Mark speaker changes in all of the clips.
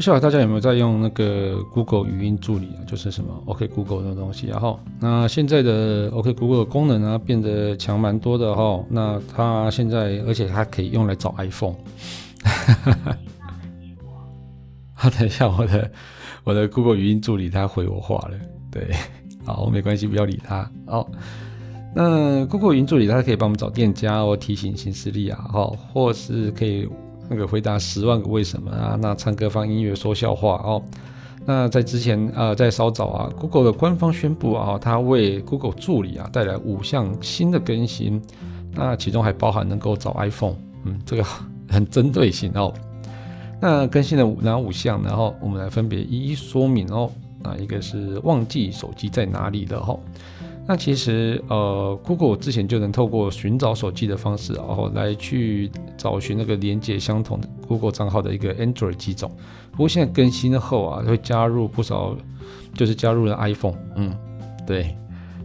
Speaker 1: 不晓得大家有没有在用那个 Google 语音助理啊？就是什么 OK Google 那东西，然后那现在的 OK Google 的功能啊变得强蛮多的哈。那它现在而且它可以用来找 iPhone。好，等一下我的我的 Google 语音助理它回我话了，对，好，没关系，不要理它。好，那 Google 语音助理它可以帮我们找店家或提醒新势力啊，哈，或是可以。那个回答十万个为什么啊？那唱歌、放音乐、说笑话哦。那在之前呃，在稍早啊，Google 的官方宣布啊，它为 Google 助理啊带来五项新的更新。那其中还包含能够找 iPhone，嗯，这个很针对性哦。那更新了哪五项？然后我们来分别一一说明哦。啊，一个是忘记手机在哪里的哈。那其实，呃，Google 之前就能透过寻找手机的方式，然后来去找寻那个连接相同的 Google 账号的一个 Android 机种。不过现在更新后啊，会加入不少，就是加入了 iPhone。嗯，对，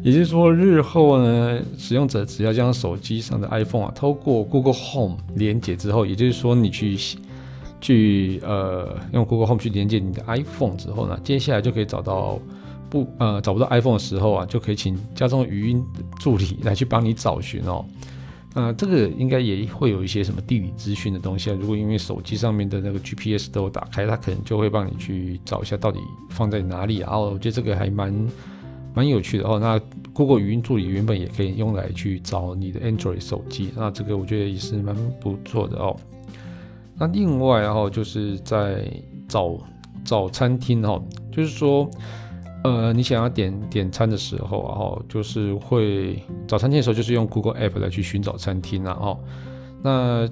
Speaker 1: 也就是说，日后呢，使用者只要将手机上的 iPhone 啊，透过 Google Home 连接之后，也就是说，你去去呃用 Google Home 去连接你的 iPhone 之后呢，接下来就可以找到。不，呃，找不到 iPhone 的时候啊，就可以请家中的语音助理来去帮你找寻哦。呃，这个应该也会有一些什么地理资讯的东西啊。如果因为手机上面的那个 GPS 都打开，它可能就会帮你去找一下到底放在哪里啊。哦，我觉得这个还蛮蛮有趣的哦。那 Google 语音助理原本也可以用来去找你的 Android 手机，那这个我觉得也是蛮不错的哦。那另外然后就是在找找餐厅哦，就是说。呃，你想要点点餐的时候，然后就是会找餐厅的时候，就是用 Google App 来去寻找餐厅，然后那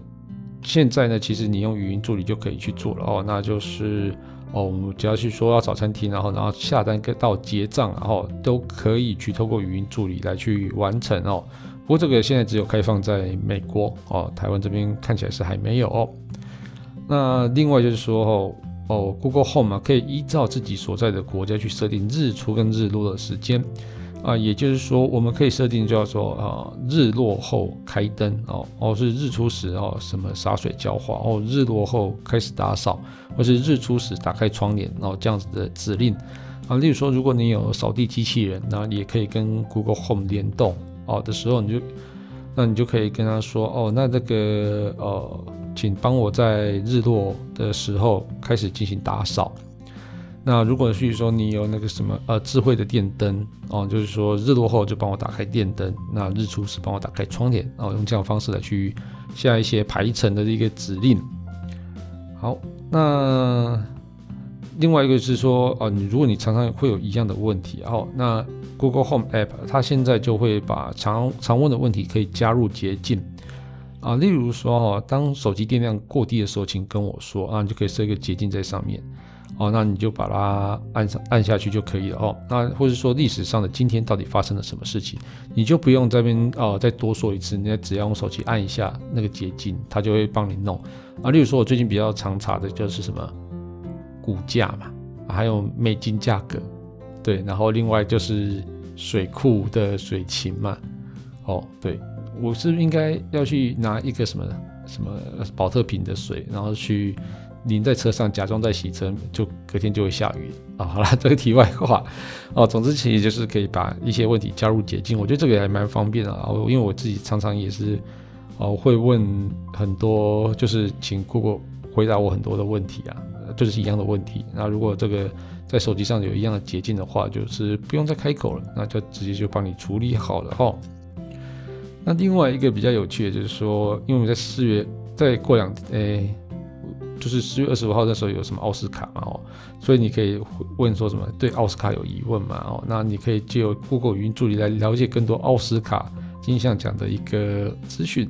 Speaker 1: 现在呢，其实你用语音助理就可以去做了哦。那就是哦，我们只要去说要找餐厅，然后然后下单跟到结账，然后都可以去透过语音助理来去完成哦。不过这个现在只有开放在美国哦，台湾这边看起来是还没有哦。那另外就是说哦。哦，Google Home 啊，可以依照自己所在的国家去设定日出跟日落的时间啊，也就是说，我们可以设定叫做啊日落后开灯哦，哦是日出时哦什么洒水浇花哦，日落后开始打扫，或是日出时打开窗帘哦这样子的指令啊。例如说，如果你有扫地机器人，那也可以跟 Google Home 联动哦的时候，你就那你就可以跟他说哦，那这个呃。请帮我在日落的时候开始进行打扫。那如果是说你有那个什么呃智慧的电灯哦，就是说日落后就帮我打开电灯，那日出时帮我打开窗帘，然后用这样方式来去下一些排程的一个指令。好，那另外一个是说哦，你如果你常常会有一样的问题，哦那 Google Home App 它现在就会把常常问的问题可以加入捷径。啊，例如说哈，当手机电量过低的时候，请跟我说啊，你就可以设一个捷径在上面，哦，那你就把它按上按下去就可以了哦。那或者说历史上的今天到底发生了什么事情，你就不用这边哦再多说一次，你只要用手机按一下那个捷径，它就会帮你弄。啊，例如说我最近比较常查的就是什么股价嘛，还有美金价格，对，然后另外就是水库的水情嘛，哦，对。我是应该要去拿一个什么什么宝特瓶的水，然后去淋在车上，假装在洗车，就隔天就会下雨啊？好了，这个题外话哦。总之，其实就是可以把一些问题加入捷径，我觉得这个也还蛮方便的啊。因为我自己常常也是哦，会问很多，就是请姑姑回答我很多的问题啊，就是一样的问题。那如果这个在手机上有一样的捷径的话，就是不用再开口了，那就直接就帮你处理好了哈。那另外一个比较有趣的，就是说，因为我们在四月再过两，诶、就是四月二十五号那时候有什么奥斯卡嘛，哦，所以你可以问说什么对奥斯卡有疑问嘛，哦，那你可以借由 Google 语音助理来了解更多奥斯卡金像奖的一个资讯，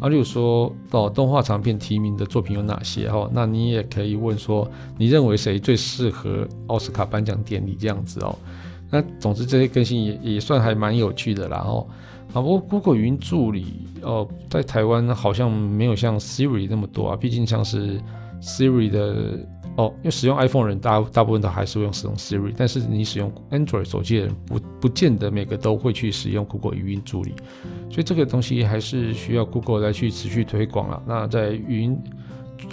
Speaker 1: 啊，例如说到，动画长片提名的作品有哪些？哦，那你也可以问说，你认为谁最适合奥斯卡颁奖典礼这样子哦。那总之这些更新也也算还蛮有趣的啦。哦啊，不过 Google 语音助理哦，在台湾好像没有像 Siri 那么多啊，毕竟像是 Siri 的。哦，因为使用 iPhone 的人大大部分都还是会用使用 Siri，但是你使用 Android 手机的人不不见得每个都会去使用 Google 语音助理，所以这个东西还是需要 Google 来去持续推广了。那在语音，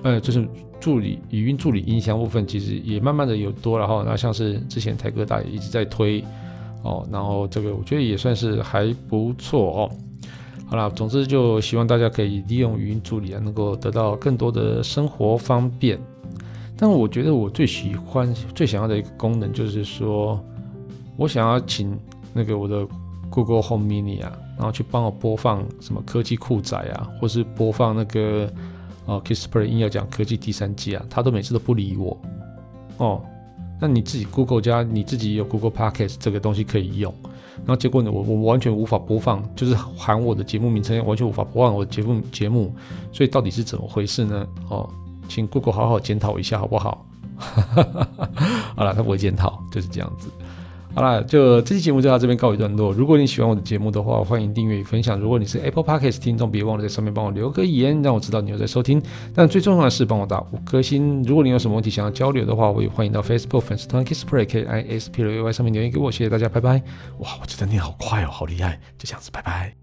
Speaker 1: 呃，就是助理语音助理音箱部分，其实也慢慢的有多了哈。那像是之前台哥大也一直在推哦，然后这个我觉得也算是还不错哦。好了，总之就希望大家可以利用语音助理啊，能够得到更多的生活方便。但我觉得我最喜欢、最想要的一个功能，就是说我想要请那个我的 Google Home Mini 啊，然后去帮我播放什么科技酷仔啊，或是播放那个哦 Kissplay 硬要讲科技第三季啊，他都每次都不理我哦。那你自己 Google 加你自己有 Google Podcast 这个东西可以用，然后结果呢，我我完全无法播放，就是喊我的节目名称完全无法播放我的节目节目，所以到底是怎么回事呢？哦。请 Google 好好检讨一下，好不好？好了，他不会检讨，就是这样子。好了，就这期节目就到这边告一段落。如果你喜欢我的节目的话，欢迎订阅与分享。如果你是 Apple Podcast 听众，别忘了在上面帮我留个言，让我知道你有在收听。但最重要的是帮我打五颗星。如果你有什么问题想要交流的话，我也欢迎到 Facebook 粉丝团 Kissplay K I S P L A Y 上面留言给我。谢谢大家，拜拜。哇，我觉得你好快哦，好厉害。就这样子，拜拜。